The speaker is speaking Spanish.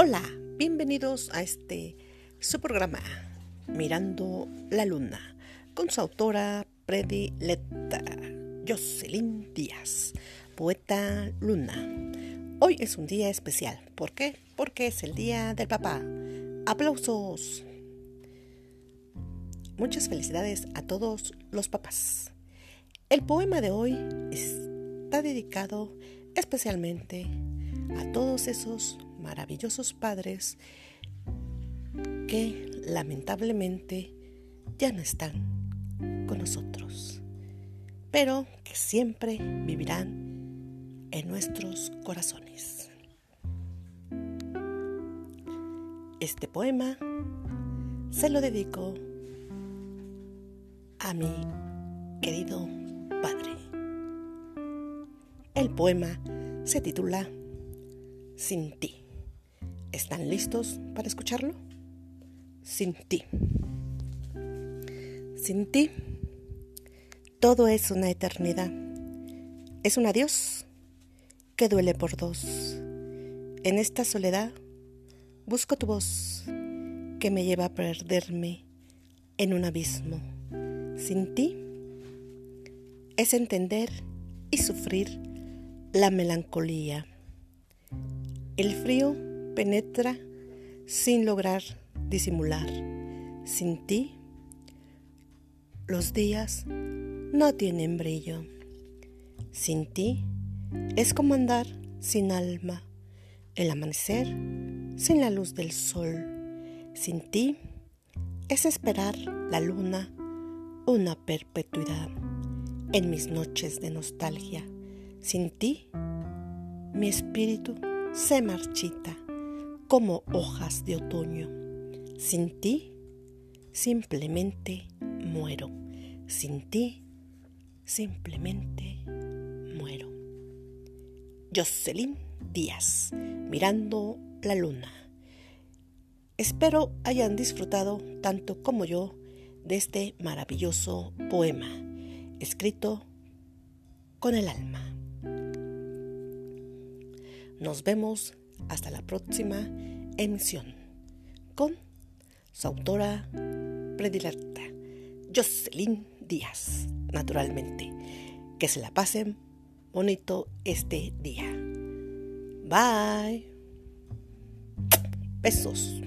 Hola, bienvenidos a este su programa Mirando la Luna con su autora predilecta Jocelyn Díaz, poeta Luna. Hoy es un día especial. ¿Por qué? Porque es el día del papá. Aplausos. Muchas felicidades a todos los papás. El poema de hoy está dedicado especialmente a todos esos maravillosos padres que lamentablemente ya no están con nosotros, pero que siempre vivirán en nuestros corazones. Este poema se lo dedico a mi querido padre. El poema se titula Sin ti. ¿Están listos para escucharlo? Sin ti. Sin ti, todo es una eternidad. Es un adiós que duele por dos. En esta soledad busco tu voz que me lleva a perderme en un abismo. Sin ti es entender y sufrir la melancolía. El frío penetra sin lograr disimular. Sin ti, los días no tienen brillo. Sin ti es como andar sin alma, el amanecer sin la luz del sol. Sin ti es esperar la luna una perpetuidad en mis noches de nostalgia. Sin ti, mi espíritu se marchita como hojas de otoño. Sin ti, simplemente muero. Sin ti, simplemente muero. Jocelyn Díaz, mirando la luna. Espero hayan disfrutado tanto como yo de este maravilloso poema, escrito con el alma. Nos vemos hasta la próxima emisión con su autora predilecta, Jocelyn Díaz, naturalmente. Que se la pasen bonito este día. Bye. Besos.